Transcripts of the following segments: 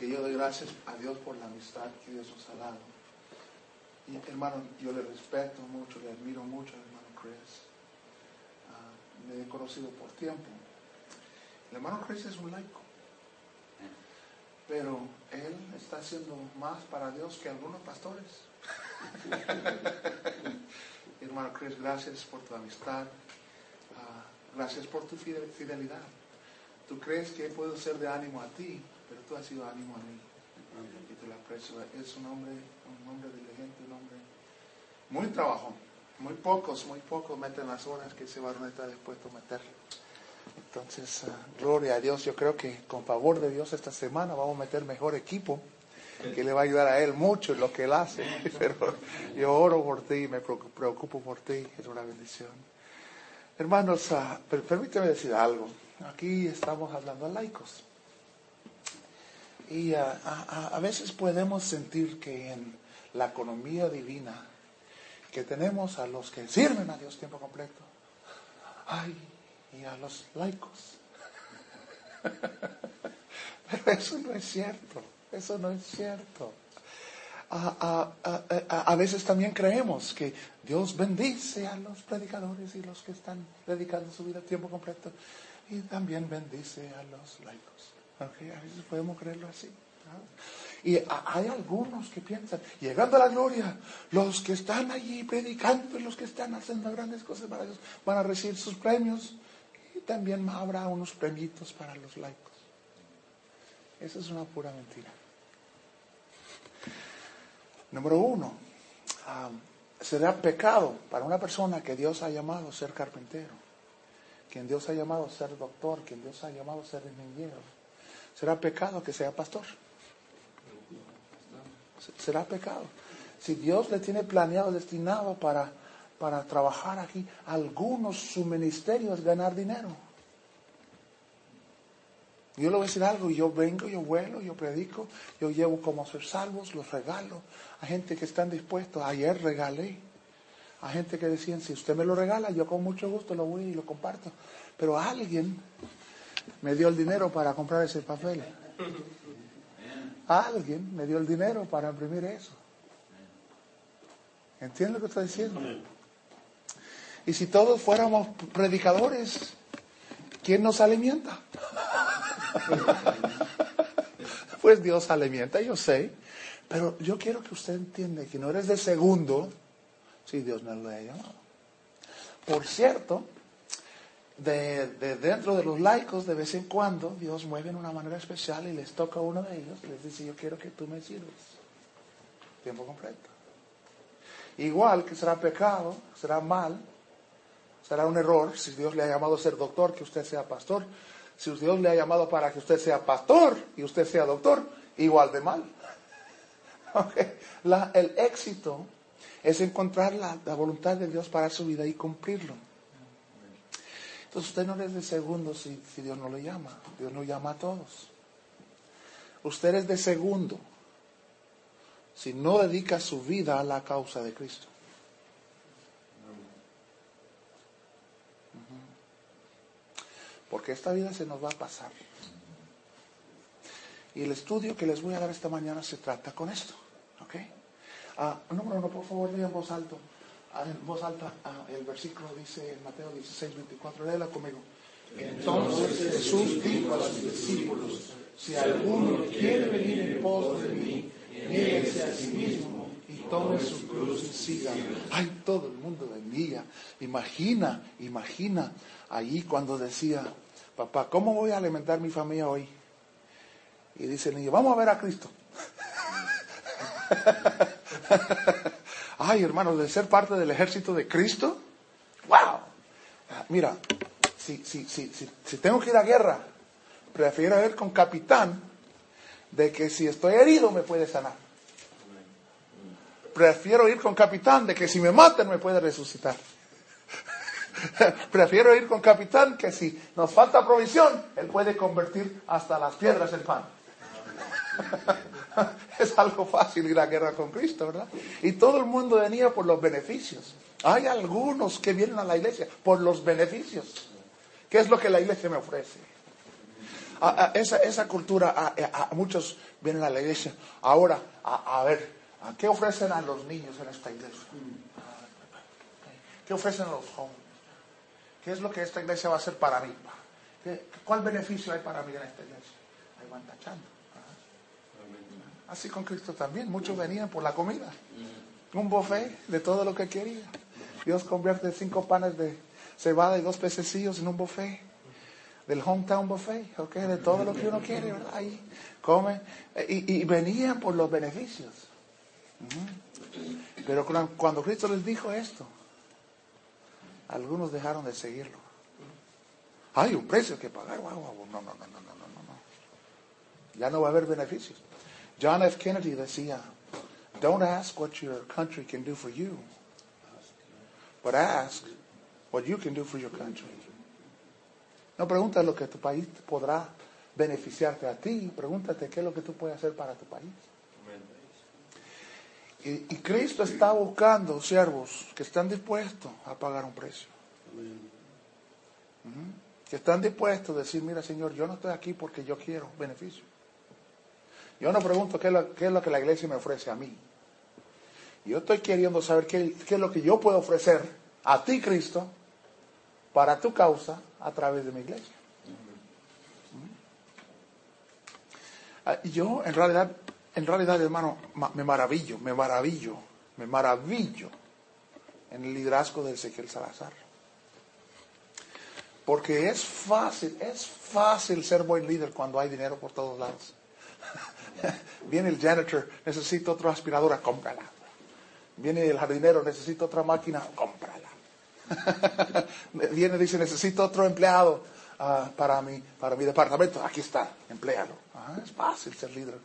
que yo doy gracias a Dios por la amistad que Dios nos ha dado. Y hermano, yo le respeto mucho, le admiro mucho al hermano Chris. Ah, le he conocido por tiempo. El hermano Chris es un laico. Pero él está haciendo más para Dios que algunos pastores. hermano Chris, gracias por tu amistad. Ah, gracias por tu fidelidad. Tú crees que puedo ser de ánimo a ti, pero tú has sido ánimo a mí. Y te lo aprecio. Es un hombre, un hombre diligente, un hombre muy trabajo. Muy pocos, muy pocos meten las horas que ese varón está dispuesto a meter. Entonces, ah, gloria a Dios. Yo creo que con favor de Dios esta semana vamos a meter mejor equipo que le va a ayudar a él mucho en lo que él hace. Pero yo oro por ti, me preocupo por ti, es una bendición. Hermanos, uh, permíteme decir algo. Aquí estamos hablando a laicos. Y a, veces podemos sentir que en la economía divina que tenemos a los que sirven a Dios tiempo completo, ay, y a los laicos. Pero eso no es cierto, eso no es cierto. A, a, veces también creemos que Dios bendice a los predicadores y los que están dedicando su vida a tiempo completo y también bendice a los laicos. A veces podemos creerlo así. Y hay algunos que piensan, llegando a la gloria, los que están allí predicando y los que están haciendo grandes cosas para Dios van a recibir sus premios y también habrá unos premios para los laicos. Esa es una pura mentira. Número uno, será pecado para una persona que Dios ha llamado ser carpintero, quien Dios ha llamado ser doctor, quien Dios ha llamado ser ingeniero. Será pecado que sea pastor será pecado. Si Dios le tiene planeado, destinado para, para trabajar aquí, algunos su ministerio es ganar dinero. Yo le voy a decir algo, yo vengo, yo vuelo, yo predico, yo llevo como ser salvos, los regalo a gente que están dispuestos. Ayer regalé a gente que decían, si usted me lo regala, yo con mucho gusto lo voy y lo comparto. Pero alguien me dio el dinero para comprar ese papel. Alguien me dio el dinero para imprimir eso. ¿Entiendes lo que estoy diciendo? Y si todos fuéramos predicadores, ¿quién nos alimenta? pues Dios alimenta, yo sé. Pero yo quiero que usted entienda que no eres de segundo si Dios no lo ha llamado. Por cierto, de, dentro de los laicos, de vez en cuando, Dios mueve en una manera especial y les toca a uno de ellos les dice, yo quiero que tú me sirves. Tiempo completo. Igual que será pecado, será mal, será un error si Dios le ha llamado a ser doctor, que usted sea pastor. Si Dios le ha llamado para que usted sea pastor y usted sea doctor, igual de mal. el éxito es encontrar la voluntad de Dios para su vida y cumplirlo. Entonces usted no es de segundo si, Dios no lo llama. Dios no llama a todos. Usted es de segundo si no dedica su vida a la causa de Cristo. Porque esta vida se nos va a pasar. Y el estudio que les voy a dar esta mañana se trata con esto. ¿Ok? Ah, número uno, por favor, lean voz alto. Ah, en voz alta, ah, el versículo dice en Mateo 16, 24, léela conmigo. Entonces Jesús dijo a sus discípulos, si alguno quiere venir en pos de mí, nieguese a sí mismo y tome su cruz y siga. Ay, todo el mundo venía. Imagina, imagina allí cuando decía, papá, ¿cómo voy a alimentar mi familia hoy? Y dice el niño, vamos a ver a Cristo. ay hermanos, de ser parte del ejército de Cristo, wow. Mira, si, si, si, si, tengo que ir a guerra, prefiero ir con capitán de que si estoy herido me puede sanar. Prefiero ir con capitán de que si me matan me puede resucitar. Prefiero ir con capitán que si nos falta provisión, él puede convertir hasta las piedras en pan. es algo fácil ir a guerra con Cristo, ¿verdad? Y todo el mundo venía por los beneficios. Hay algunos que vienen a la iglesia por los beneficios. ¿Qué es lo que la iglesia me ofrece? esa, esa cultura, a, muchos vienen a la iglesia. Ahora, a, ver, ¿qué ofrecen a los niños en esta iglesia? ¿Qué ofrecen a los jóvenes? ¿Qué es lo que esta iglesia va a hacer para mí? ¿Cuál beneficio hay para mí en esta iglesia? Ahí van tachando. Así con Cristo también. Muchos venían por la comida. Un buffet de todo lo que quería. Dios convierte cinco panes de cebada y dos pececillos en un buffet. Del hometown buffet, ¿ok? De todo lo que uno quiere, ¿verdad? Ahí come. Y, venían por los beneficios. Pero cuando Cristo les dijo esto, algunos dejaron de seguirlo. Hay un precio que pagar. No, no, no, no, no, no, no. Ya no va a haber beneficios. John F. Kennedy decía, don't ask what your country can do for you, but ask what you can do for your country. No preguntas lo que tu país podrá beneficiarte a ti, pregúntate qué es lo que tú puedes hacer para tu país. Y, Cristo está buscando siervos que están dispuestos a pagar un precio. Que están dispuestos a decir, mira Señor, yo no estoy aquí porque yo quiero beneficio. Yo no pregunto qué es, lo, que la iglesia me ofrece a mí. Yo estoy queriendo saber qué, qué es lo que yo puedo ofrecer a ti, Cristo, para tu causa a través de mi iglesia. Ah, yo, en realidad, en realidad, hermano, me maravillo, me maravillo, me maravillo en el liderazgo de Ezequiel Salazar. Porque es fácil, es fácil ser buen líder cuando hay dinero por todos lados. Viene el janitor, necesito otra aspiradora, cómprala. Viene el jardinero, necesito otra máquina, cómprala. Viene, dice, necesito otro empleado ah, para, mi, para mi departamento. Aquí está, emplealo. es fácil ser líder.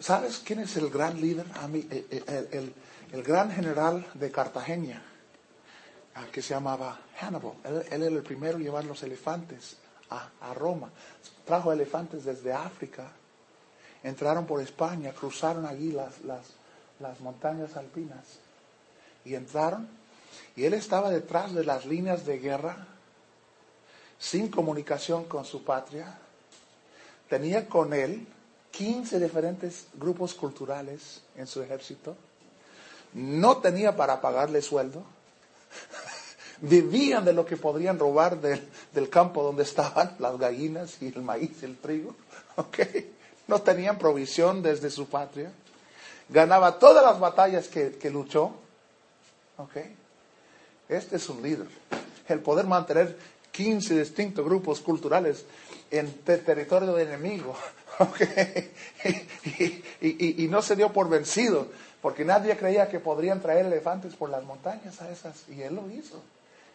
¿Sabes quién es el gran líder? A mí, eh, eh, el, gran general de Cartagena, ah, que se llamaba Hannibal. Él, era el primero en llevar los elefantes a, a Roma. Trajo elefantes desde África entraron por España, cruzaron allí las, las, montañas alpinas y entraron y él estaba detrás de las líneas de guerra, sin comunicación con su patria. Tenía con él 15 diferentes grupos culturales en su ejército. No tenía para pagarle sueldo. Vivían de lo que podrían robar del, del campo donde estaban las gallinas y el maíz el trigo. ¿Okay? No tenían provisión desde su patria, ganaba todas las batallas que, luchó. Okay. Este es un líder. El poder mantener 15 distintos grupos culturales en territorio de enemigo. Okay. Y, y, no se dio por vencido, porque nadie creía que podrían traer elefantes por las montañas a esas, y él lo hizo.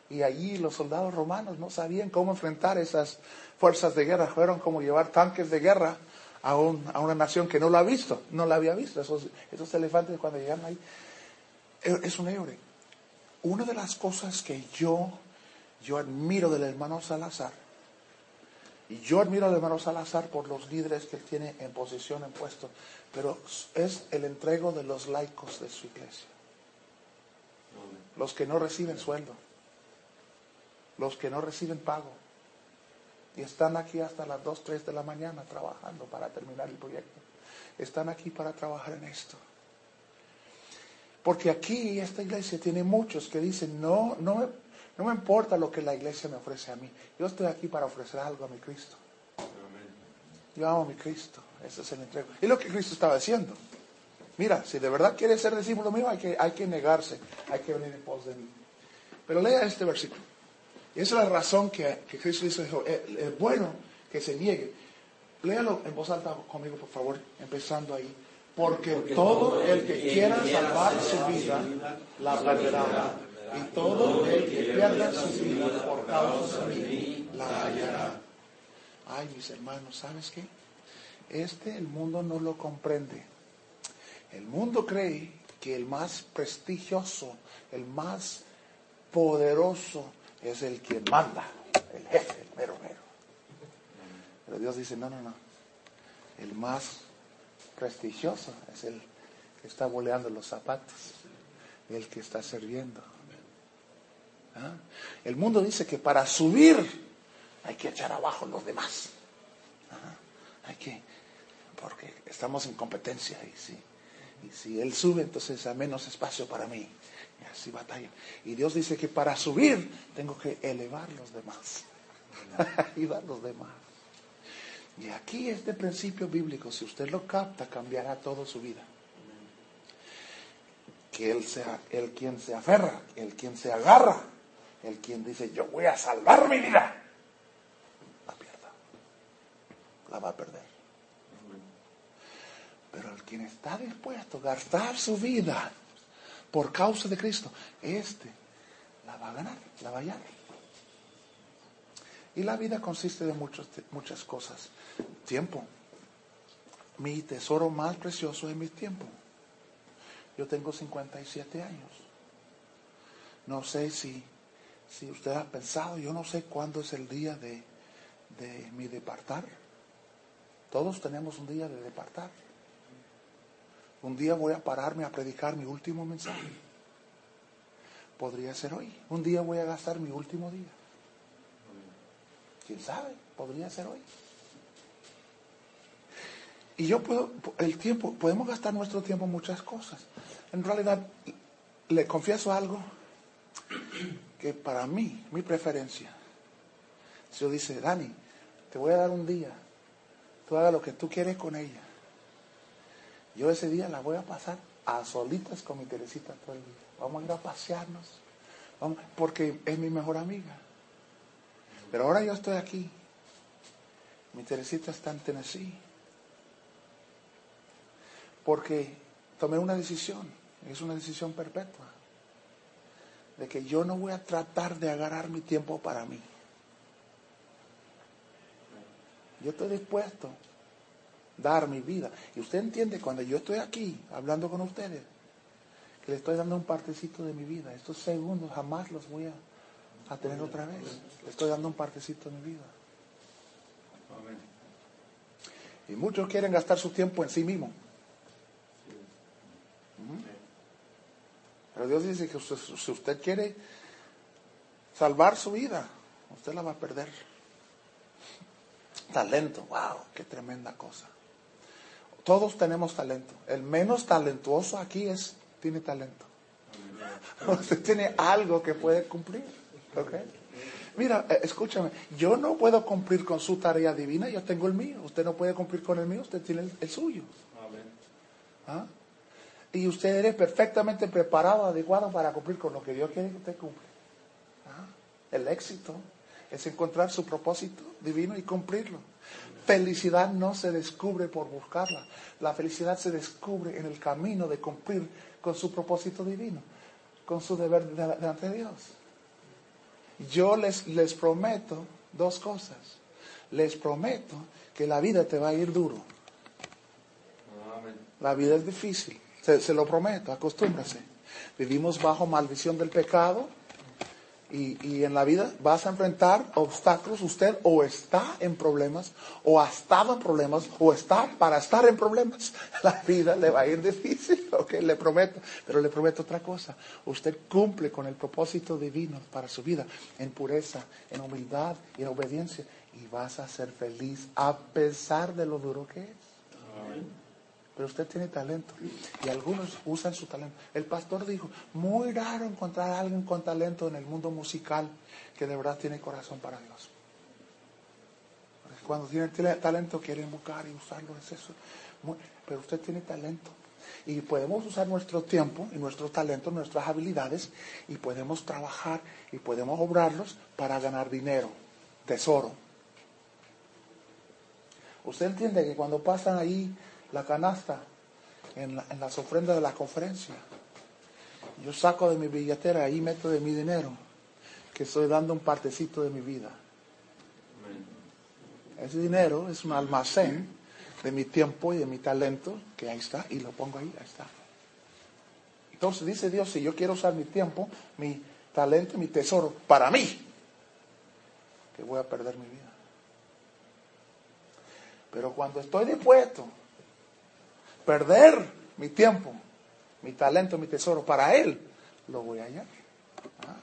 Y allí los soldados romanos no sabían cómo enfrentar esas fuerzas de guerra, fueron como llevar tanques de guerra a, una nación que no lo ha visto, no la había visto. Esos, esos elefantes cuando llegaron ahí, eh, es un héroe. Una de las cosas que yo, yo admiro del hermano Salazar, y yo admiro al hermano Salazar por los líderes que tiene en posición, en puesto, pero es el entrego de los laicos de su iglesia. Los que no reciben sueldo, los que no reciben pago, y están aquí hasta las 2, 3 de la mañana trabajando para terminar el proyecto. Están aquí para trabajar en esto. Porque aquí esta iglesia tiene muchos que dicen, no, no, no me importa lo que la iglesia me ofrece a mí. Yo estoy aquí para ofrecer algo a mi Cristo. Yo amo a mi Cristo. Ese es el entrego. Y lo que Cristo estaba haciendo. Mira, si de verdad quieres ser discípulo mío, hay que, hay que negarse, hay que venir en pos de mí. Pero lea este versículo. Esa es la razón que, que Cristo dice, es bueno que se niegue. Léalo en voz alta conmigo, por favor, empezando ahí. Porque, todo el que quiera salvar su vida, la perderá. Y todo el que pierda su vida por causa de mí, la hallará. Ay, mis hermanos, ¿sabes qué? Este el mundo no lo comprende. El mundo cree que el más prestigioso, el más poderoso, es el quien manda, el jefe, el mero mero. Pero Dios dice, no, no, no. El más prestigioso es el que está boleando los zapatos, el que está sirviendo. ¿Ah? El mundo dice que para subir hay que echar abajo los demás. hay que, porque estamos en competencia y si, y si él sube, entonces hay menos espacio para mí. Y así batalla. Y Dios dice que para subir tengo que elevar los demás. ayudar los demás. Y aquí este principio bíblico, si usted lo capta, cambiará toda su vida. Que él sea el quien se aferra, el quien se agarra, el quien dice, yo voy a salvar mi vida, la pierda, la va a perder. Pero el quien está dispuesto a gastar su vida por causa de Cristo, este la va a ganar, la va a hallar. Y la vida consiste de muchas cosas. Tiempo. Mi tesoro más precioso es mi tiempo. Yo tengo 57 años. No sé si, si usted ha pensado, yo no sé cuándo es el día de, de mi departar. Todos tenemos un día de departar. Un día voy a pararme a predicar mi último mensaje. Podría ser hoy. Un día voy a gastar mi último día. ¿Quién sabe? Podría ser hoy. Y yo puedo, el tiempo, podemos gastar nuestro tiempo en muchas cosas. En realidad, le confieso algo que para mí, mi preferencia, si yo dice, Dani, te voy a dar un día, tú hagas lo que tú quieres con ella. Yo ese día la voy a pasar a solitas con mi Teresita todo el día. Vamos a ir a pasearnos, porque es mi mejor amiga. Pero ahora yo estoy aquí. Mi Teresita está en Tennessee. Porque tomé una decisión, es una decisión perpetua, de que yo no voy a tratar de agarrar mi tiempo para mí. Yo estoy dispuesto dar mi vida. Y usted entiende cuando yo estoy aquí hablando con ustedes, que le estoy dando un partecito de mi vida. Estos segundos jamás los voy a tener otra vez. Le estoy dando un partecito de mi vida. Y muchos quieren gastar su tiempo en sí mismos. Pero Dios dice que si usted quiere salvar su vida, usted la va a perder. Talento, wow, qué tremenda cosa. Todos tenemos talento. El menos talentuoso aquí es, tiene talento. Usted tiene algo que puede cumplir. Mira, eh, escúchame, yo no puedo cumplir con su tarea divina, yo tengo el mío. Usted no puede cumplir con el mío, usted tiene el, suyo. ¿Ah? Y usted es perfectamente preparado, adecuado para cumplir con lo que Dios quiere que usted cumpla. ¿Ah? El éxito es encontrar su propósito divino y cumplirlo. Felicidad no se descubre por buscarla. La felicidad se descubre en el camino de cumplir con su propósito divino, con su deber delante de Dios. Yo les, les prometo dos cosas. Les prometo que la vida te va a ir duro. La vida es difícil. Se, se lo prometo, acostúmbrase. Vivimos bajo maldición del pecado y, en la vida vas a enfrentar obstáculos. Usted o está en problemas, o ha estado en problemas, o está para estar en problemas. La vida le va a ir difícil, ok, le prometo. Pero le prometo otra cosa. Usted cumple con el propósito divino para su vida, en pureza, en humildad y en obediencia. Y vas a ser feliz a pesar de lo duro que es. Amén pero usted tiene talento y algunos usan su talento. El pastor dijo, muy raro encontrar a alguien con talento en el mundo musical que de verdad tiene corazón para Dios. cuando tiene talento quieren buscar y usarlo, es eso. pero usted tiene talento. Y podemos usar nuestro tiempo y nuestros talentos, nuestras habilidades, y podemos trabajar y podemos obrarlos para ganar dinero, tesoro. Usted entiende que cuando pasan ahí la canasta en, las ofrendas de la conferencia. Yo saco de mi billetera, ahí meto de mi dinero, que estoy dando un partecito de mi vida. Ese dinero es un almacén de mi tiempo y de mi talento, que ahí está, y lo pongo ahí, ahí está. Entonces dice Dios, si yo quiero usar mi tiempo, mi talento, mi tesoro, para mí, que voy a perder mi vida. Pero cuando estoy dispuesto perder mi tiempo, mi talento, mi tesoro para Él, lo voy a hallar. Ah.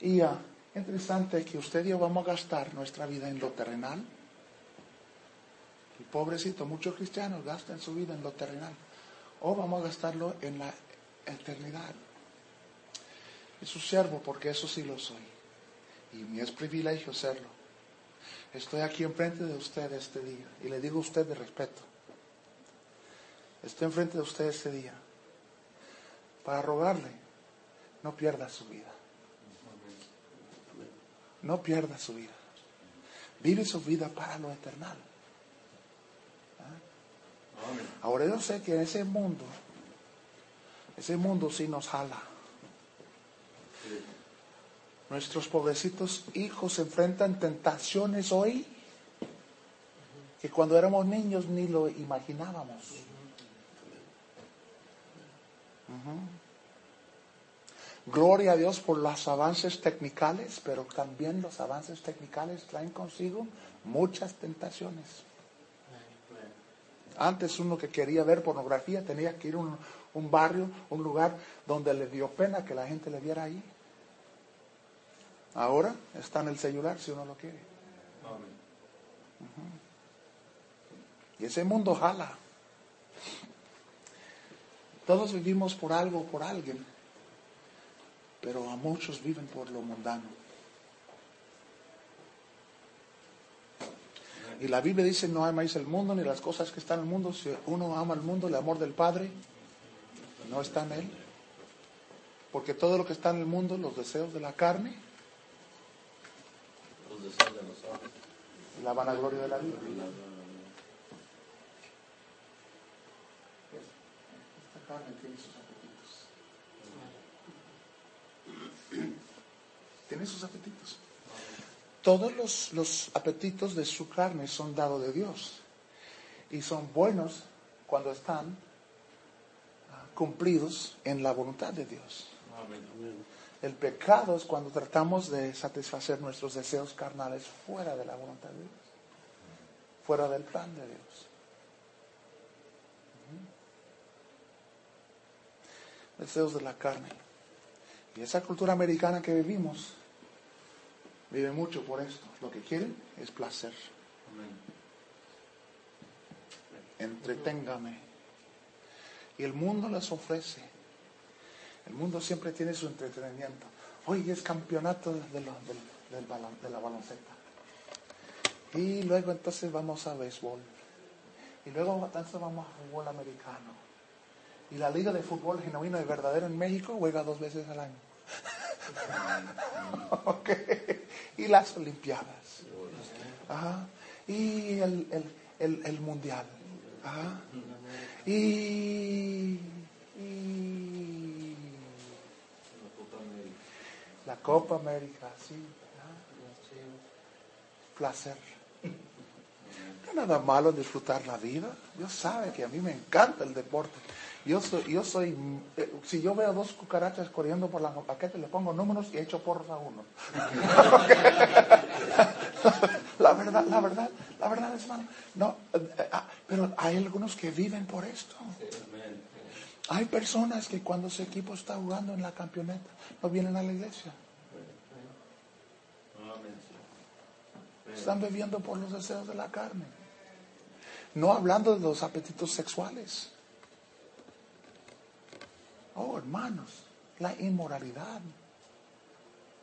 Y uh, interesante que usted y yo vamos a gastar nuestra vida en lo terrenal. Y pobrecito, muchos cristianos gastan su vida en lo terrenal. O vamos a gastarlo en la eternidad. Es su siervo, porque eso sí lo soy. Y mi es privilegio serlo. Estoy aquí enfrente de usted este día. Y le digo a usted de respeto. Estoy enfrente de usted este día. Para rogarle, no pierda su vida. No pierda su vida. Vive su vida para lo eternal. ¿Ah? Ahora yo sé que ese mundo, ese mundo sí nos jala. Nuestros pobrecitos hijos se enfrentan tentaciones hoy que cuando éramos niños ni lo imaginábamos. Gloria a Dios por los avances técnicos, pero también los avances técnicos traen consigo muchas tentaciones. Antes uno que quería ver pornografía tenía que ir a un, un barrio, un lugar donde le dio pena que la gente le viera ahí. Ahora está en el celular si uno lo quiere. Y ese mundo jala. Todos vivimos por algo, por alguien, pero a muchos viven por lo mundano. Y la Biblia dice, no amáis el mundo ni las cosas que están en el mundo. Si uno ama el mundo, el amor del Padre no está en él. Porque todo lo que está en el mundo, los deseos de la carne, la vanagloria de la vida. Tiene sus apetitos. Tiene sus apetitos. Todos los, los apetitos de su carne son dados de Dios y son buenos cuando están ah, cumplidos en la voluntad de Dios. El pecado es cuando tratamos de satisfacer nuestros deseos carnales fuera de la voluntad de Dios, fuera del plan de Dios. Deseos de la carne. Y esa cultura americana que vivimos vive mucho por esto. Lo que quieren es placer. Entreténgame. Y el mundo les ofrece el mundo siempre tiene su entretenimiento. Hoy es campeonato de, la balonceta. Y luego entonces vamos a béisbol. Y luego entonces vamos a fútbol americano. Y la liga de fútbol genuino y verdadero en México juega dos veces al año. Y las Olimpiadas. Y el, Mundial. y La Copa América, sí. Placer. No nada malo disfrutar la vida. Dios sabe que a mí me encanta el deporte. Yo soy, yo soy, eh, si yo veo dos cucarachas corriendo por la paquete, le pongo números y echo porros a uno. la verdad, la verdad, la verdad es malo. No, eh, ah, pero hay algunos que viven por esto. Hay personas que cuando su equipo está jugando en la campeoneta no vienen a la iglesia. Están bebiendo por los deseos de la carne. No hablando de los apetitos sexuales. Oh, hermanos, la inmoralidad,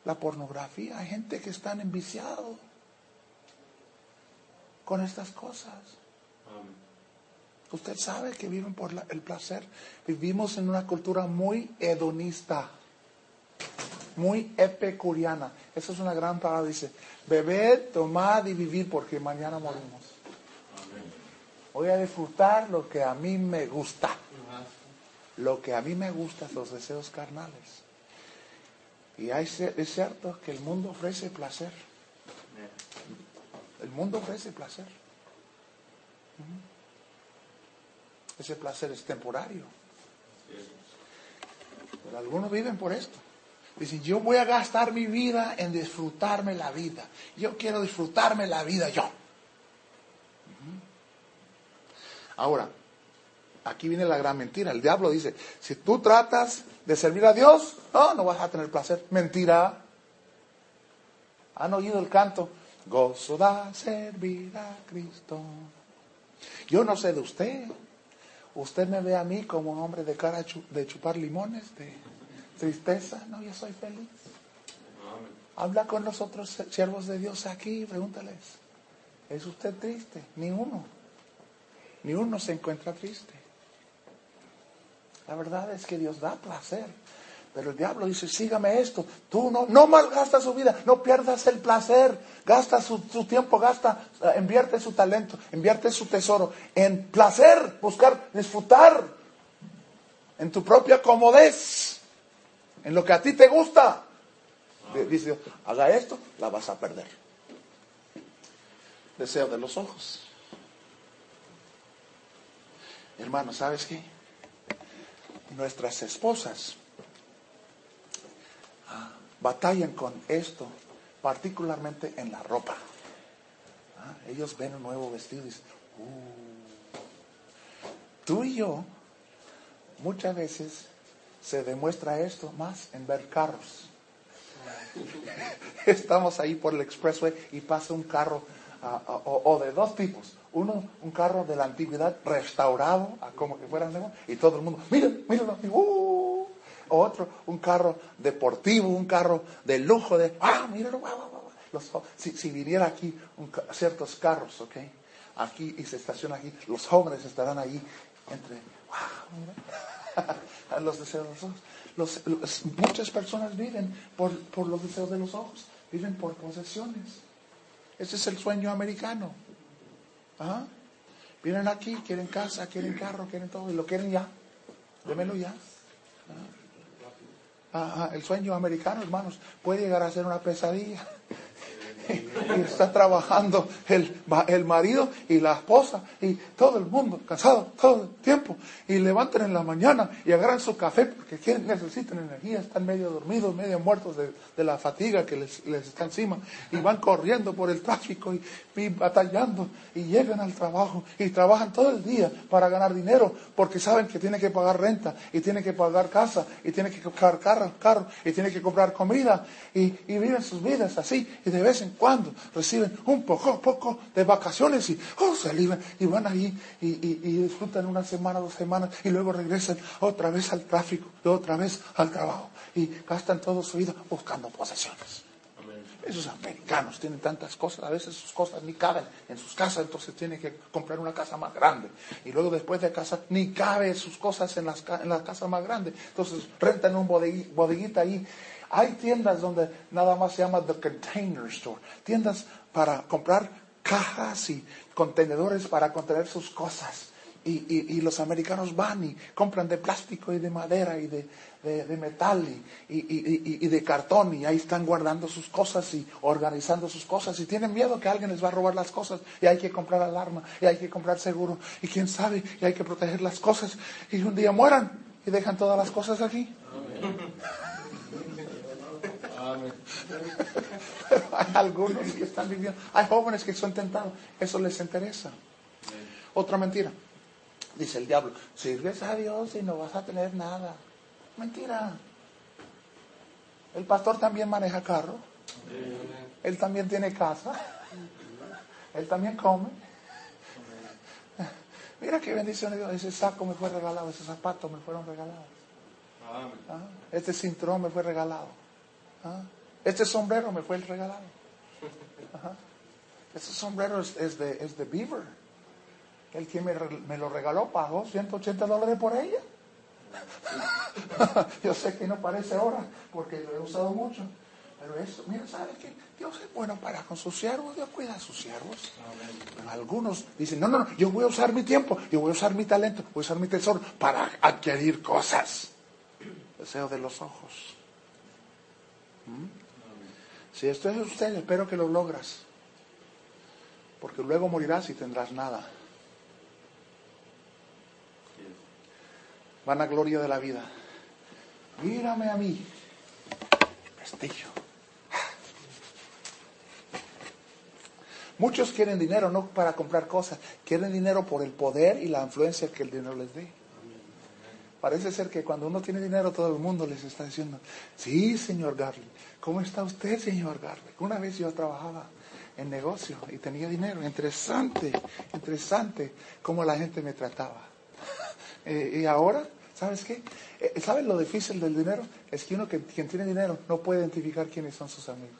la pornografía. Hay gente que están enviciados con estas cosas. Usted sabe que viven por el placer. Vivimos en una cultura muy hedonista, muy epicuriana. Esa es una gran palabra. Dice, beber, tomar y vivir porque mañana morimos. Voy a disfrutar lo que a mí me gusta. Lo que a mí me gusta, los deseos carnales. Y es cierto que el mundo ofrece placer. El mundo ofrece placer. Ese placer es temporario. Pero algunos viven por esto. Dicen, yo voy a gastar mi vida en disfrutarme la vida. Yo quiero disfrutarme la vida yo. Ahora, aquí viene la gran mentira. El diablo dice, si tú tratas de servir a Dios, no, no vas a tener placer. Mentira. ¿Han oído el canto? Gozo da servir a Cristo. Yo no sé de usted. Usted me ve a mí como un hombre de cara de chupar limones, de tristeza. No, yo soy feliz. Habla con los otros siervos de Dios aquí, pregúntales. ¿Es usted triste? Ni uno. Ni uno se encuentra triste. La verdad es que Dios da placer. Pero el diablo dice, sígame esto. Tú no, no malgastas su vida, no pierdas el placer. Gasta su, tiempo, gasta, eh, invierte su talento, invierte su tesoro en placer, buscar, disfrutar en tu propia comodez, en lo que a ti te gusta. Dice, haga esto, la vas a perder. Deseo de los ojos. Hermano, ¿sabes qué? Nuestras esposas ah, batallan con esto, particularmente en la ropa. Ah, ellos ven un nuevo vestido y dicen, uh". tú y yo, muchas veces se demuestra esto más en ver carros. Estamos ahí por el expressway y pasa un carro o, de dos tipos. Uno, un carro de la antigüedad restaurado, como que fuera y todo el mundo, mira, mira, uh". Otro, un carro deportivo, un carro de lujo, de, ah, míralo, si, si, viniera aquí ciertos carros, ok, aquí y se estaciona aquí, los jóvenes estarán ahí entre, wow, mira, los deseos de los ojos. muchas personas viven por, por los deseos de los ojos, viven por posesiones. Ese es el sueño americano. ¿Ah? Vienen aquí, quieren casa, quieren carro, quieren todo, y lo quieren ya. Démelo ya. ¿Ah? el sueño americano, hermanos, puede llegar a ser una pesadilla. Y está trabajando el, el, marido y la esposa y todo el mundo cansado todo el tiempo. Y levantan en la mañana y agarran su café porque quieren, necesitan energía, están medio dormidos, medio muertos de, de la fatiga que les, les, está encima. Y van corriendo por el tráfico y, y, batallando y llegan al trabajo y trabajan todo el día para ganar dinero porque saben que tienen que pagar renta y tienen que pagar casa y tienen que comprar carro, carro y tienen que comprar comida y, y viven sus vidas así y de vez en cuando reciben un poco, poco de vacaciones y oh, se alivian y van ahí y, disfrutan una semana, dos semanas y luego regresan otra vez al tráfico y otra vez al trabajo y gastan toda su vida buscando posesiones. Esos americanos tienen tantas cosas, a veces sus cosas ni caben en sus casas, entonces tienen que comprar una casa más grande. Y luego después de casa ni cabe sus cosas en, las, en la casa más grande. Entonces rentan un bodeguita ahí hay tiendas donde nada más se llama The Container Store, tiendas para comprar cajas y contenedores para contener sus cosas. Y, los americanos van y compran de plástico y de madera y de, metal y, y, de cartón y ahí están guardando sus cosas y organizando sus cosas y tienen miedo que alguien les va a robar las cosas y hay que comprar alarma y hay que comprar seguro y quién sabe y hay que proteger las cosas y un día mueran y dejan todas las cosas aquí. hay algunos que están viviendo, hay jóvenes que son tentados, eso les interesa. Otra mentira. Dice el diablo, sirves a Dios y no vas a tener nada. Mentira. El pastor también maneja carro. Él también tiene casa. Él también come. Mira qué bendición de Dios. Ese saco me fue regalado, ese zapato me fueron regalados. Ah, este cinturón me fue regalado. Ah, este sombrero me fue el regalado. Este sombrero es, de, es de Beaver. El que me, me, lo regaló pagó 180 dólares por ella. Yo sé que no parece ahora porque lo he usado mucho. Pero eso, mira, ¿sabes qué? Dios es bueno para con sus siervos, Dios cuida a sus siervos. algunos dicen, no, no, no, yo voy a usar mi tiempo, yo voy a usar mi talento, voy a usar mi tesoro para adquirir cosas. Deseo de los ojos. Si esto es usted, espero que lo logras. Porque luego morirás y tendrás nada. Van a gloria de la vida. Mírame a mí. Prestigio. Muchos quieren dinero no para comprar cosas, quieren dinero por el poder y la influencia que el dinero les dé. Parece ser que cuando uno tiene dinero todo el mundo les está diciendo, sí, señor Garland, ¿cómo está usted, señor Garland? Una vez yo trabajaba en negocio y tenía dinero. Interesante, interesante cómo la gente me trataba. Eh, y ahora, ¿sabes qué? Eh, ¿Sabes lo difícil del dinero? Es que uno que, quien tiene dinero no puede identificar quiénes son sus amigos.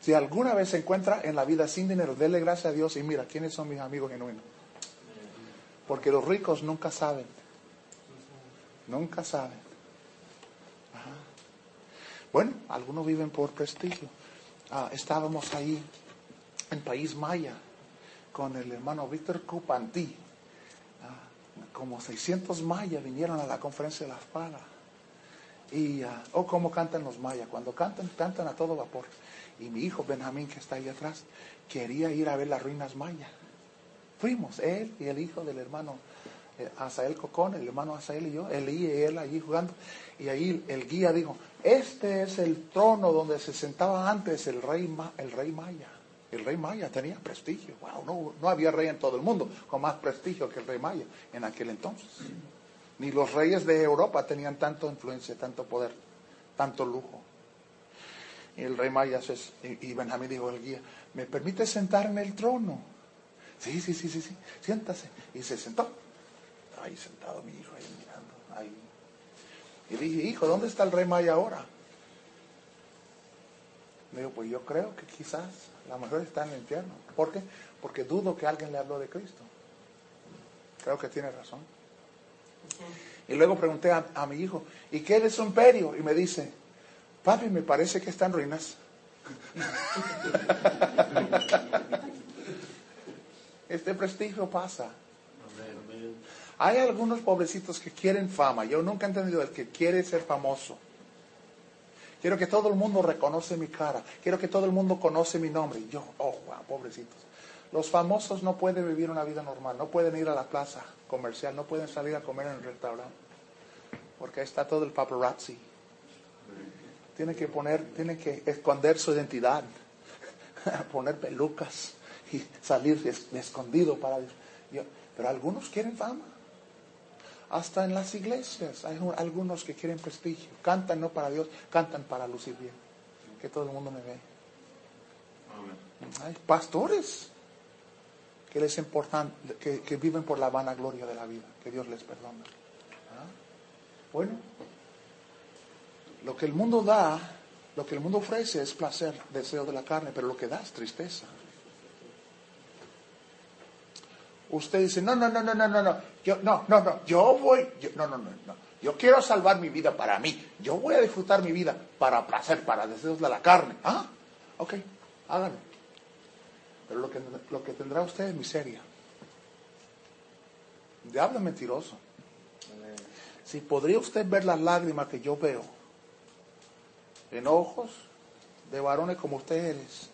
Si alguna vez se encuentra en la vida sin dinero, dele gracias a Dios y mira quiénes son mis amigos genuinos. Porque los ricos nunca saben. Nunca saben. Bueno, algunos viven por prestigio. Ah, estábamos ahí en País Maya con el hermano Víctor Cupantí. Ah, como 600 mayas vinieron a la conferencia de la espada. Y, ah, oh, cómo cantan los mayas. Cuando cantan, cantan a todo vapor. Y mi hijo Benjamín, que está ahí atrás, quería ir a ver las ruinas mayas. Fuimos, él y el hijo del hermano eh, Asael Cocón, el hermano Asael y yo, él y él allí jugando. Y ahí el guía dijo, este es el trono donde se sentaba antes el rey, el rey Maya. El rey Maya tenía prestigio. Wow, no, no había rey en todo el mundo con más prestigio que el rey Maya en aquel entonces. Ni los reyes de Europa tenían tanta influencia, tanto poder, tanto lujo. Y el rey Maya y Benjamín dijo el guía, ¿me permite sentarme en el trono? Sí, sí, sí, sí, sí, siéntase. Y se sentó. ahí sentado mi hijo ahí mirando, ahí y dije, hijo, ¿dónde está el rey Maya ahora? Me dijo, pues yo creo que quizás la mujer está en el infierno. ¿Por qué? Porque dudo que alguien le habló de Cristo. Creo que tiene razón. Y luego pregunté a, mi hijo, ¿y qué es su imperio? Y me dice, papi, me parece que está en ruinas. este prestigio pasa. Hay algunos pobrecitos que quieren fama. Yo nunca he entendido el que quiere ser famoso. Quiero que todo el mundo reconoce mi cara. Quiero que todo el mundo conoce mi nombre. Y yo, oh, wow, pobrecitos. Los famosos no pueden vivir una vida normal. No pueden ir a la plaza comercial. No pueden salir a comer en el restaurante. Porque ahí está todo el paparazzi. Tienen que poner, tienen que esconder su identidad. poner pelucas y salir escondido para... pero algunos quieren fama. Hasta en las iglesias hay algunos que quieren prestigio. Cantan no para Dios, cantan para lucir bien. Que todo el mundo me ve. Hay pastores que les importan, que, viven por la vanagloria de la vida. Que Dios les perdone. ¿Ah? Bueno, lo que el mundo da, lo que el mundo ofrece es placer, deseo de la carne, pero lo que da es tristeza. Usted dice, no, no, no, no, no, no, no, yo, no, no, no, yo voy, no, no, no, no, yo quiero salvar mi vida para mí, yo voy a disfrutar mi vida para placer, para deseos de la carne. Ah, ok, háganlo. Pero lo que, lo que tendrá usted es miseria. Diablo mentiroso. Si podría usted ver las lágrimas que yo veo en ojos de varones como ustedes,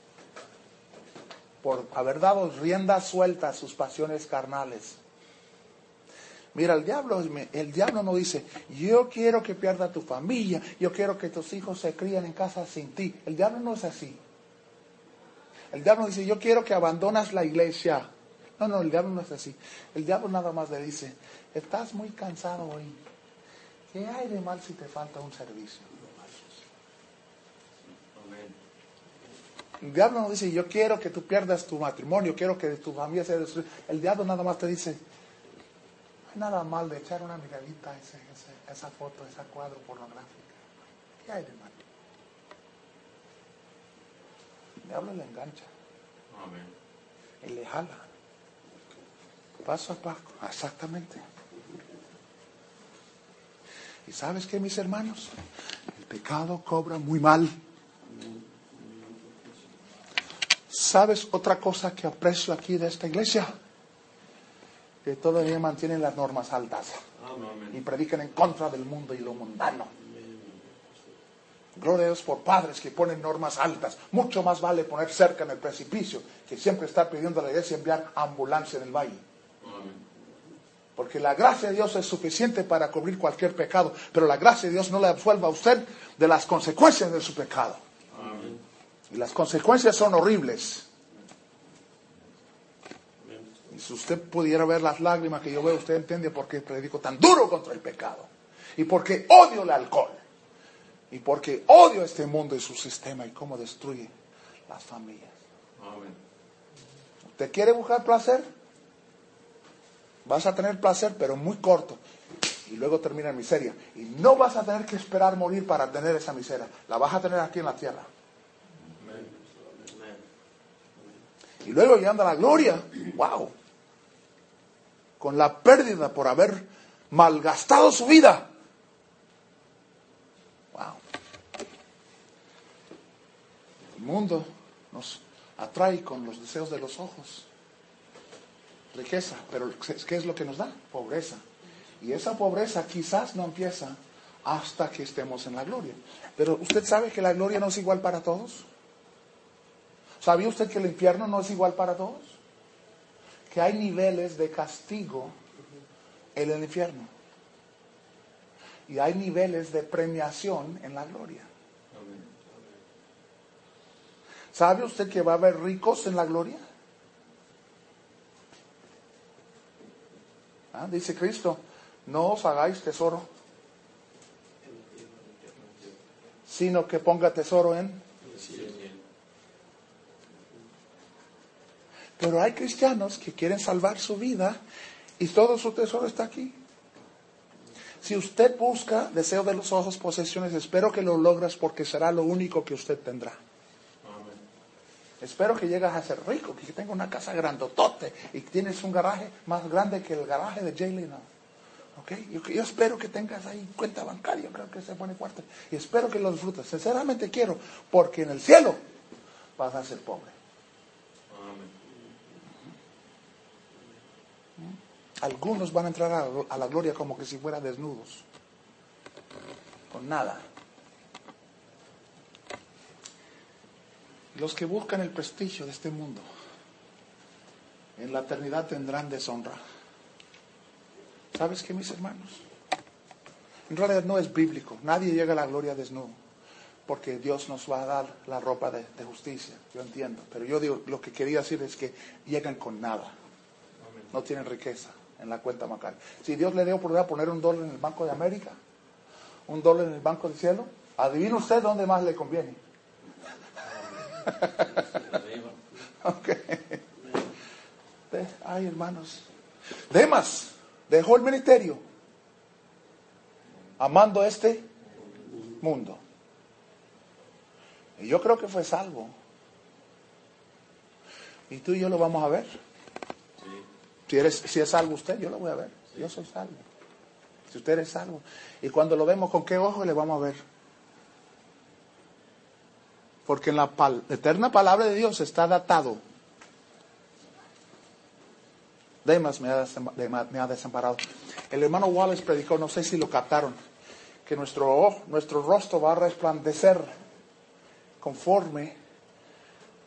por haber dado rienda suelta a sus pasiones carnales. Mira, el diablo, el diablo no dice, yo quiero que pierda tu familia, yo quiero que tus hijos se críen en casa sin ti. El diablo no es así. El diablo dice, yo quiero que abandonas la iglesia. No, no, el diablo no es así. El diablo nada más le dice, estás muy cansado hoy. ¿Qué hay de mal si te falta un servicio? El diablo no dice, yo quiero que tú pierdas tu matrimonio, quiero que tu familia sea destruida. El diablo nada más te dice, no hay nada mal de echar una miradita a, esa foto, a ese cuadro pornográfico. ¿Qué hay de mal? El diablo le engancha. Y le jala. Paso a paso, exactamente. ¿Y sabes qué, mis hermanos? El pecado cobra muy mal. ¿Sabes otra cosa que aprecio aquí de esta iglesia? Que todavía mantienen las normas altas y predican en contra del mundo y lo mundano. Gloria a Dios por padres que ponen normas altas. Mucho más vale poner cerca en el precipicio que siempre estar pidiendo a la iglesia enviar ambulancia en el valle. Porque la gracia de Dios es suficiente para cubrir cualquier pecado, pero la gracia de Dios no le absuelva a usted de las consecuencias de su pecado. Y las consecuencias son horribles. Y si usted pudiera ver las lágrimas que yo veo, usted entiende por qué predico tan duro contra el pecado. Y por qué odio el alcohol. Y porque odio este mundo y su sistema y cómo destruye las familias. ¿Usted quiere buscar placer? Vas a tener placer, pero muy corto. Y luego termina en miseria. Y no vas a tener que esperar morir para tener esa miseria. La vas a tener aquí en la tierra. Y luego llegando a la gloria, wow, con la pérdida por haber malgastado su vida. Wow. El mundo nos atrae con los deseos de los ojos. Riqueza, pero ¿qué es lo que nos da? Pobreza. Y esa pobreza quizás no empieza hasta que estemos en la gloria. Pero usted sabe que la gloria no es igual para todos. ¿Sabía usted que el infierno no es igual para todos? Que hay niveles de castigo en el infierno. Y hay niveles de premiación en la gloria. ¿Sabe usted que va a haber ricos en la gloria? ¿Ah? Dice Cristo, no os hagáis tesoro, sino que ponga tesoro en Pero hay cristianos que quieren salvar su vida y todo su tesoro está aquí. Si usted busca deseo de los ojos, posesiones, espero que lo logres porque será lo único que usted tendrá. Espero que llegues a ser rico, que tenga una casa grandotote y que tienes un garaje más grande que el garaje de Jay Leno. ¿Okay? Yo, yo, espero que tengas ahí cuenta bancaria, creo que se pone fuerte. Y espero que lo disfrutes. Sinceramente quiero, porque en el cielo vas a ser pobre. Algunos van a entrar a, la gloria como que si fueran desnudos, con nada. Los que buscan el prestigio de este mundo, en la eternidad tendrán deshonra. ¿Sabes qué, mis hermanos? En realidad no es bíblico. Nadie llega a la gloria desnudo. Porque Dios nos va a dar la ropa de, de justicia. Yo entiendo. Pero yo digo, lo que quería decir es que llegan con nada. No tienen riqueza en la cuenta bancaria. Si Dios le dio oportunidad poner un dólar en el Banco de América, un dólar en el Banco del Cielo, adivina usted dónde más le conviene. Ay, hermanos. Demas dejó el ministerio amando este mundo. Y yo creo que fue salvo. Y tú y yo lo vamos a ver. Si, eres, si es salvo usted, yo lo voy a ver. Yo soy salvo. Si usted es salvo. Y cuando lo vemos, ¿con qué ojo le vamos a ver? Porque en la eterna palabra de Dios está datado. Demas me ha, me ha desamparado. El hermano Wallace predicó, no sé si lo captaron, que nuestro, nuestro rostro va a resplandecer conforme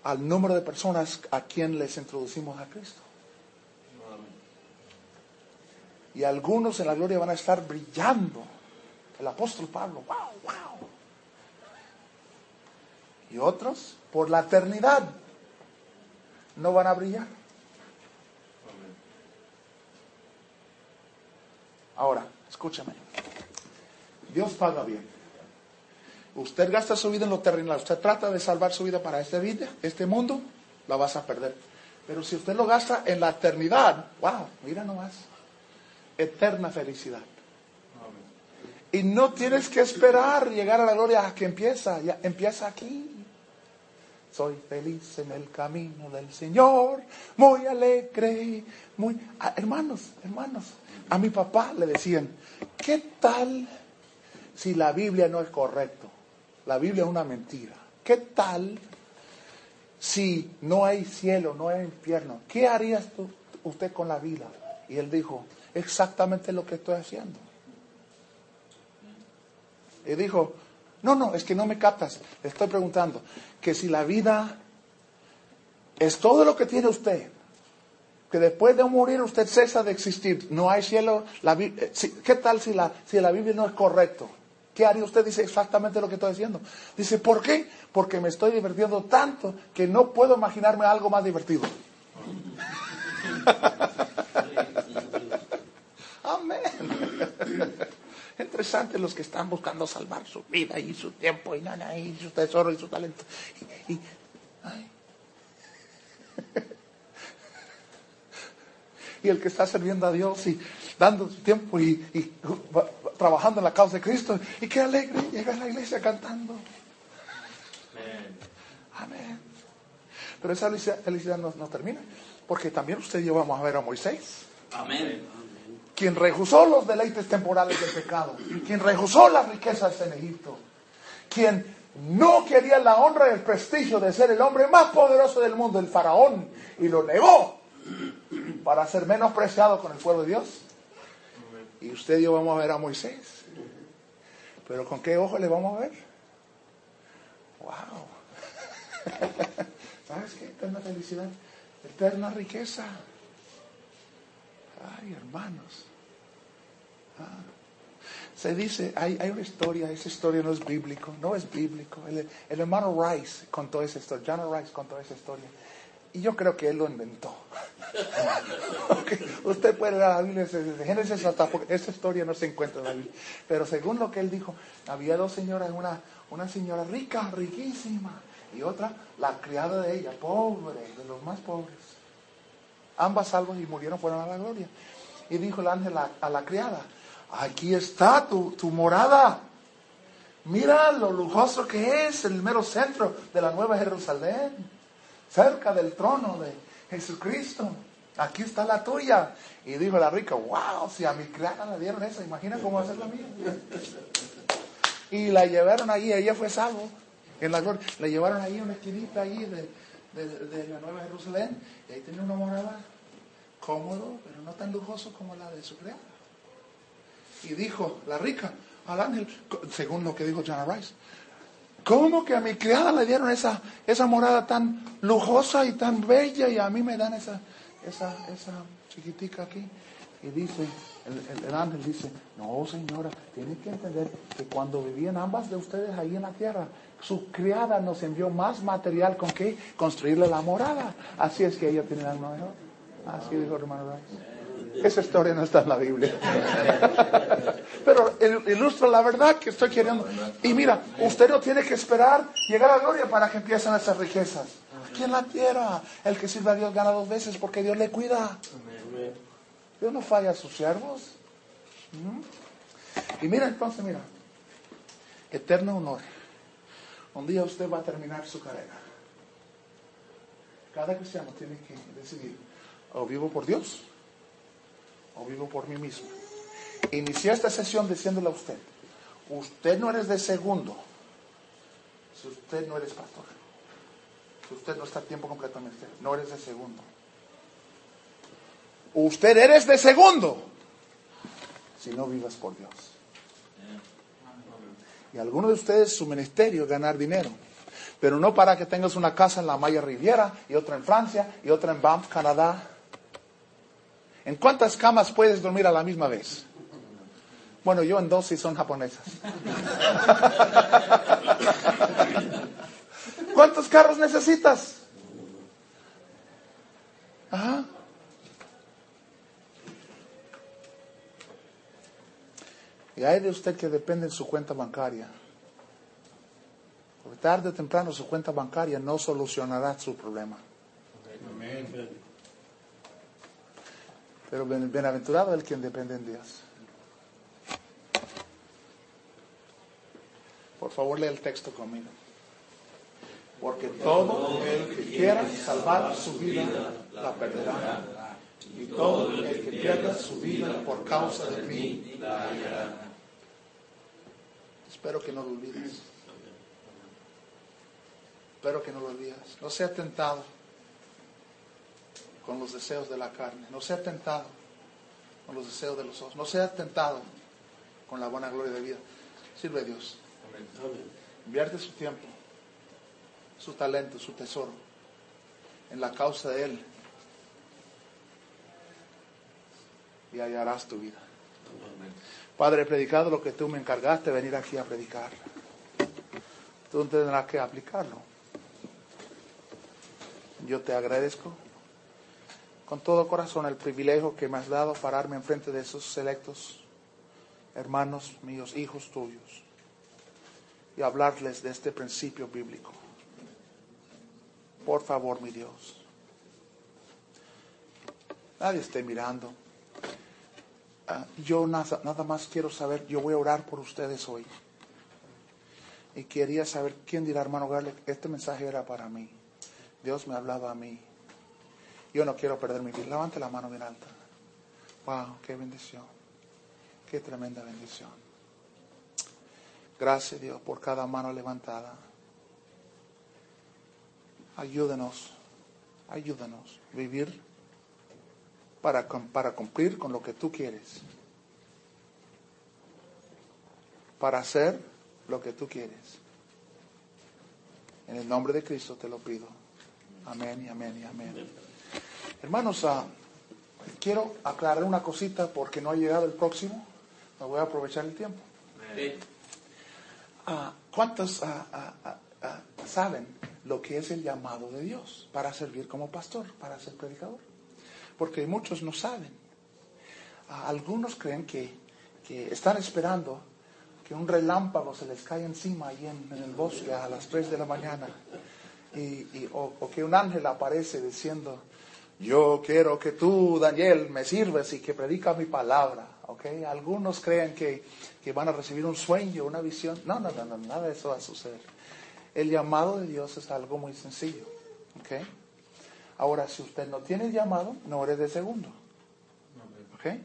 al número de personas a quien les introducimos a Cristo. Y algunos en la gloria van a estar brillando. El apóstol Pablo, wow, wow. Y otros, por la eternidad, no van a brillar. Ahora, escúchame. Dios paga bien. Usted gasta su vida en lo terrenal, usted trata de salvar su vida para esta vida, este mundo, la vas a perder. Pero si usted lo gasta en la eternidad, wow, mira nomás eterna felicidad. Y no tienes que esperar llegar a la gloria a que empieza, empieza aquí. Soy feliz en el camino del Señor, muy alegre, muy... Ah, hermanos, hermanos, a mi papá le decían, ¿qué tal si la Biblia no es correcto? La Biblia es una mentira. ¿Qué tal si no hay cielo, no hay infierno? ¿Qué harías tú, usted con la vida? Y él dijo, exactamente lo que estoy haciendo. Y dijo, no, no, es que no me captas. Estoy preguntando que si la vida es todo lo que tiene usted, que después de morir usted cesa de existir, no hay cielo, la, eh, ¿qué tal si la, si la Biblia no es correcto? ¿Qué haría usted? Dice exactamente lo que estoy diciendo. Dice, ¿por qué? Porque me estoy divirtiendo tanto que no puedo imaginarme algo más divertido. Interesante los que están buscando salvar su vida y su tiempo y, nada, y su tesoro y su talento. Y, y, el que está sirviendo a Dios y dando su tiempo y, trabajando en la causa de Cristo. Y qué alegre llega a la iglesia cantando. Amén. Pero esa felicidad no, no termina. Porque también usted y yo vamos a ver a Moisés. Amén quien rehusó los deleites temporales del pecado, quien rehusó las riquezas en Egipto, quien no quería la honra y el prestigio de ser el hombre más poderoso del mundo, el faraón, y lo negó para ser menospreciado con el pueblo de Dios. Y usted y yo vamos a ver a Moisés. Pero ¿con qué ojo le vamos a ver? ¡Wow! ¿Sabes qué? Eterna felicidad, eterna riqueza. Ay, hermanos. Ah. Se dice, hay, hay, una historia, esa historia no es bíblico, no es bíblico. El, hermano Rice contó esa historia, John Rice contó esa historia. Y yo creo que él lo inventó. Usted puede leer la Biblia Génesis hasta esa historia no se encuentra en la Biblia. Pero según lo que él dijo, había dos señoras, una, una señora rica, riquísima, y otra, la criada de ella, pobre, de los más pobres. Ambas salvos y murieron, fueron a la gloria. Y dijo el ángel a, la criada, aquí está tu, tu, morada. Mira lo lujoso que es el mero centro de la nueva Jerusalén, cerca del trono de Jesucristo. Aquí está la tuya. Y dijo la rica, wow, si a mi criada le dieron eso, imagina cómo va a ser la mía. Y la llevaron allí, ella fue salvo en la. La llevaron ahí una esquinita allí de, de, la Nueva Jerusalén, y ahí tenía una morada cómodo, pero no tan lujoso como la de su criada. Y dijo la rica al ángel, según lo que dijo John Rice, ¿cómo que a mi criada le dieron esa, esa morada tan lujosa y tan bella y a mí me dan esa, esa, esa chiquitica aquí? Y dice, el, el, ángel dice, no señora, tiene que entender que cuando vivían ambas de ustedes ahí en la tierra, su criada nos envió más material con que construirle la morada. Así es que ella tiene algo mejor. Así dijo hermano Rice. Esa historia no está en la Biblia. Pero ilustra la verdad que estoy queriendo. Y mira, usted no tiene que esperar llegar a gloria para que empiecen esas riquezas. Aquí en la tierra, el que sirve a Dios gana dos veces porque Dios le cuida. Dios no falla a sus siervos. ¿Mm? Y mira entonces, mira, eterno honor. Un día usted va a terminar su carrera. Cada cristiano tiene que decidir, o vivo por Dios, o vivo por mí mismo. Inicié esta sesión diciéndole a usted, usted no eres de segundo, si usted no eres pastor, si usted no está a tiempo completamente, no eres de segundo. Usted eres de segundo, si no vivas por Dios. Y algunos de ustedes su ministerio es ganar dinero. Pero no para que tengas una casa en la Maya Riviera y otra en Francia y otra en Banff, Canadá. ¿En cuántas camas puedes dormir a la misma vez? Bueno, yo en dos si son japonesas. ¿Cuántos carros necesitas? Ajá. Y hay de usted que depende de su cuenta bancaria. Porque tarde o temprano su cuenta bancaria no solucionará su problema. Pero bienaventurado el quien depende en Dios. Por favor, lea el texto conmigo. Porque todo el que quiera salvar su vida la perderá. Y todo el que pierda su vida por causa de mí la hallará. Espero que no lo olvides. Espero que no lo olvides. No sea tentado con los deseos de la carne. No sea tentado con los deseos de los ojos. No sea tentado con la buena gloria de vida. Sirve a Dios. Invierte su tiempo, su talento, su tesoro en la causa de Él. Y hallarás tu vida. Padre, he predicado lo que tú me encargaste de venir aquí a predicar. Tú tendrás que aplicarlo. Yo te agradezco con todo corazón el privilegio que me has dado pararme enfrente de esos selectos hermanos míos, hijos tuyos, y hablarles de este principio bíblico. Por favor, mi Dios. Nadie esté mirando. Ah, yo nada, nada más quiero saber, yo voy a orar por ustedes hoy. Y quería saber quién dirá, hermano Garle, este mensaje era para mí. Dios me hablaba a mí. Yo no quiero perder mi vida. Levante la mano bien alta. Wow, qué bendición. Qué tremenda bendición. Gracias Dios por cada mano levantada. Ayúdenos, ayúdenos a vivir para, para cumplir con lo que tú quieres. Para hacer lo que tú quieres. En el nombre de Cristo te lo pido. Amén y amén y amén. Hermanos, uh, quiero aclarar una cosita porque no ha llegado el próximo. Me voy a aprovechar el tiempo. Uh, ¿Cuántos uh, saben lo que es el llamado de Dios para servir como pastor, para ser predicador? Porque muchos no saben. algunos creen que, que, están esperando que un relámpago se les caiga encima ahí en, el bosque a las 3 de la mañana. Y, o, o que un ángel aparece diciendo, yo quiero que tú, Daniel, me sirves y que predica mi palabra. ¿okay? Algunos creen que, van a recibir un sueño, una visión. No, no, no, nada de eso va a suceder. El llamado de Dios es algo muy sencillo. Ahora, si usted no tiene llamado, no eres de segundo. ¿okay?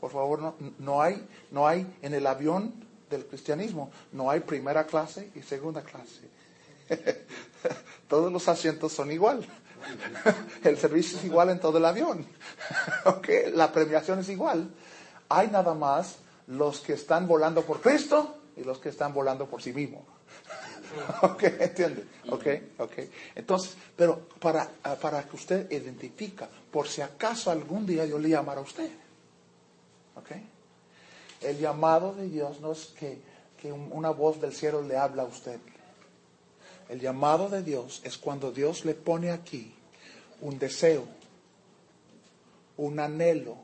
Por favor, no, no, hay, no hay en el avión del cristianismo, no hay primera clase y segunda clase. Todos los asientos son igual. El servicio es igual en todo el avión. ¿Okay? La premiación es igual. Hay nada más los que están volando por Cristo y los que están volando por sí mismos. ¿Ok? ¿Entiende? ¿Ok? ¿Ok? Entonces, pero para, para que usted identifica, por si acaso algún día yo le llamara a usted. ¿Ok? El llamado de Dios no es que, que una voz del cielo le habla a usted. El llamado de Dios es cuando Dios le pone aquí un deseo, un anhelo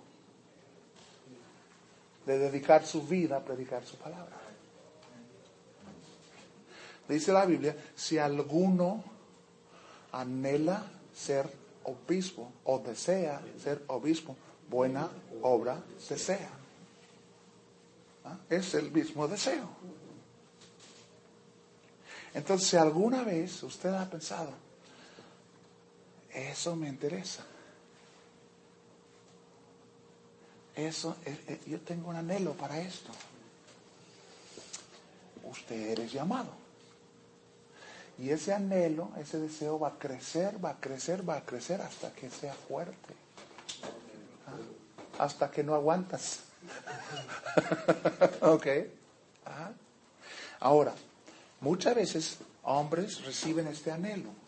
de dedicar su vida a predicar su palabra. Dice la Biblia, si alguno anhela ser obispo o desea ser obispo, buena obra desea. ¿Ah? Es el mismo deseo. Entonces, si alguna vez usted ha pensado, eso me interesa. Eso, eh, eh, yo tengo un anhelo para esto. Usted eres llamado. Y ese anhelo, ese deseo va a crecer, va a crecer, va a crecer hasta que sea fuerte. ¿Ah? Hasta que no aguantas. ok. Ahora, muchas veces hombres reciben este anhelo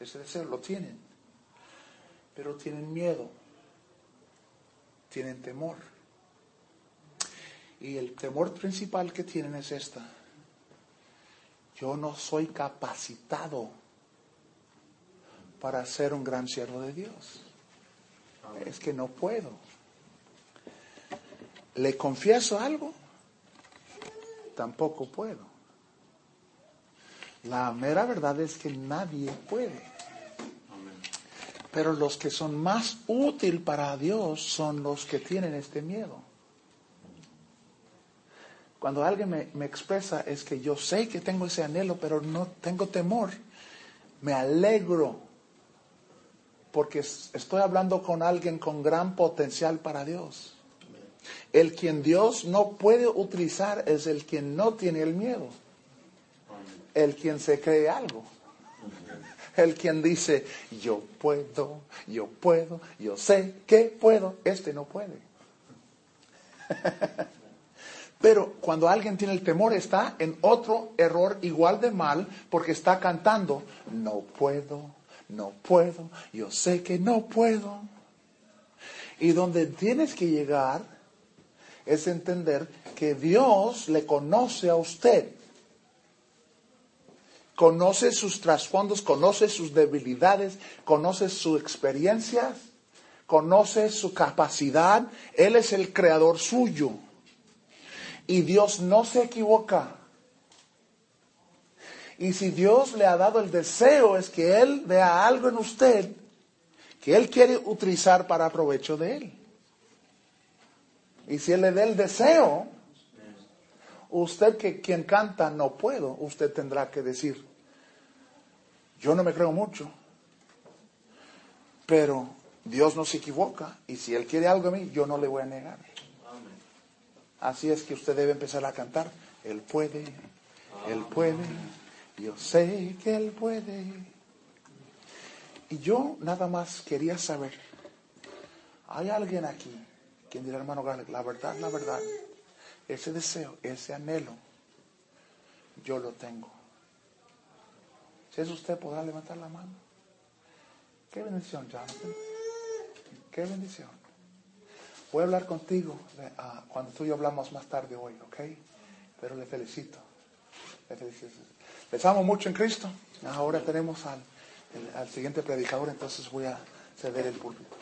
ese deseo lo tienen, pero tienen miedo, tienen temor. Y el temor principal que tienen es esta. Yo no soy capacitado para ser un gran siervo de Dios. Es que no puedo. ¿Le confieso algo? Tampoco puedo. La mera verdad es que nadie puede. Pero los que son más útil para Dios son los que tienen este miedo. Cuando alguien me, me, expresa es que yo sé que tengo ese anhelo, pero no tengo temor, me alegro porque estoy hablando con alguien con gran potencial para Dios. El quien Dios no puede utilizar es el quien no tiene el miedo el quien se cree algo. El quien dice, yo puedo, yo puedo, yo sé que puedo, este no puede. Pero cuando alguien tiene el temor está en otro error igual de mal porque está cantando, no puedo, no puedo, yo sé que no puedo. Y donde tienes que llegar es entender que Dios le conoce a usted conoce sus trasfondos, conoce sus debilidades, conoce sus experiencias, conoce su capacidad. Él es el creador suyo. Y Dios no se equivoca. Y si Dios le ha dado el deseo, es que Él vea algo en usted que Él quiere utilizar para provecho de Él. Y si Él le da el deseo, usted que quien canta no puedo, usted tendrá que decir, yo no me creo mucho, pero Dios no se equivoca y si Él quiere algo de mí, yo no le voy a negar. Así es que usted debe empezar a cantar, Él puede, Él puede, yo sé que Él puede. Y yo nada más quería saber, ¿hay alguien aquí quien dirá, hermano Gale, la verdad, la verdad, ese deseo, ese anhelo, yo lo tengo? Si es usted, podrá levantar la mano. Qué bendición, Jonathan. Qué bendición. Voy a hablar contigo ah, cuando tú y yo hablamos más tarde hoy, ¿ok? Pero le felicito. Le felicito. Les amo mucho en Cristo. Ahora tenemos al, al siguiente predicador, entonces voy a ceder el púlpito.